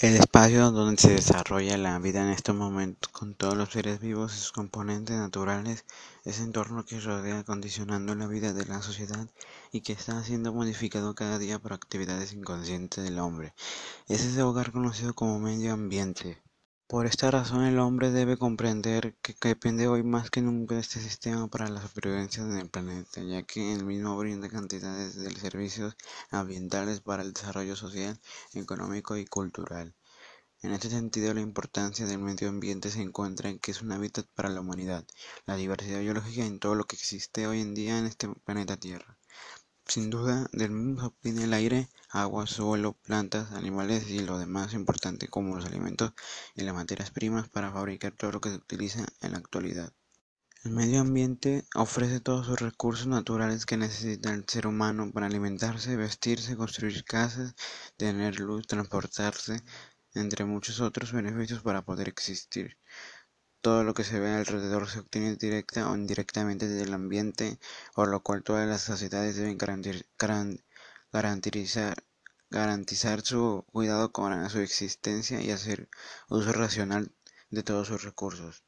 El espacio donde se desarrolla la vida en estos momentos, con todos los seres vivos y sus componentes naturales, ese entorno que rodea condicionando la vida de la sociedad y que está siendo modificado cada día por actividades inconscientes del hombre. Es ese hogar conocido como medio ambiente. Por esta razón el hombre debe comprender que, depende hoy más que nunca de este sistema para la supervivencia del planeta, ya que el mismo brinda cantidades de servicios ambientales para el desarrollo social, económico y cultural. En este sentido, la importancia del medio ambiente se encuentra en que es un hábitat para la humanidad, la diversidad biológica en todo lo que existe hoy en día en este planeta Tierra. Sin duda, del mundo obtiene el aire, agua, suelo, plantas, animales y lo demás importante como los alimentos y las materias primas para fabricar todo lo que se utiliza en la actualidad. El medio ambiente ofrece todos sus recursos naturales que necesita el ser humano para alimentarse, vestirse, construir casas, tener luz, transportarse, entre muchos otros beneficios para poder existir. Todo lo que se ve alrededor se obtiene directa o indirectamente del ambiente, por lo cual todas las sociedades deben garantizar, garantizar su cuidado con su existencia y hacer uso racional de todos sus recursos.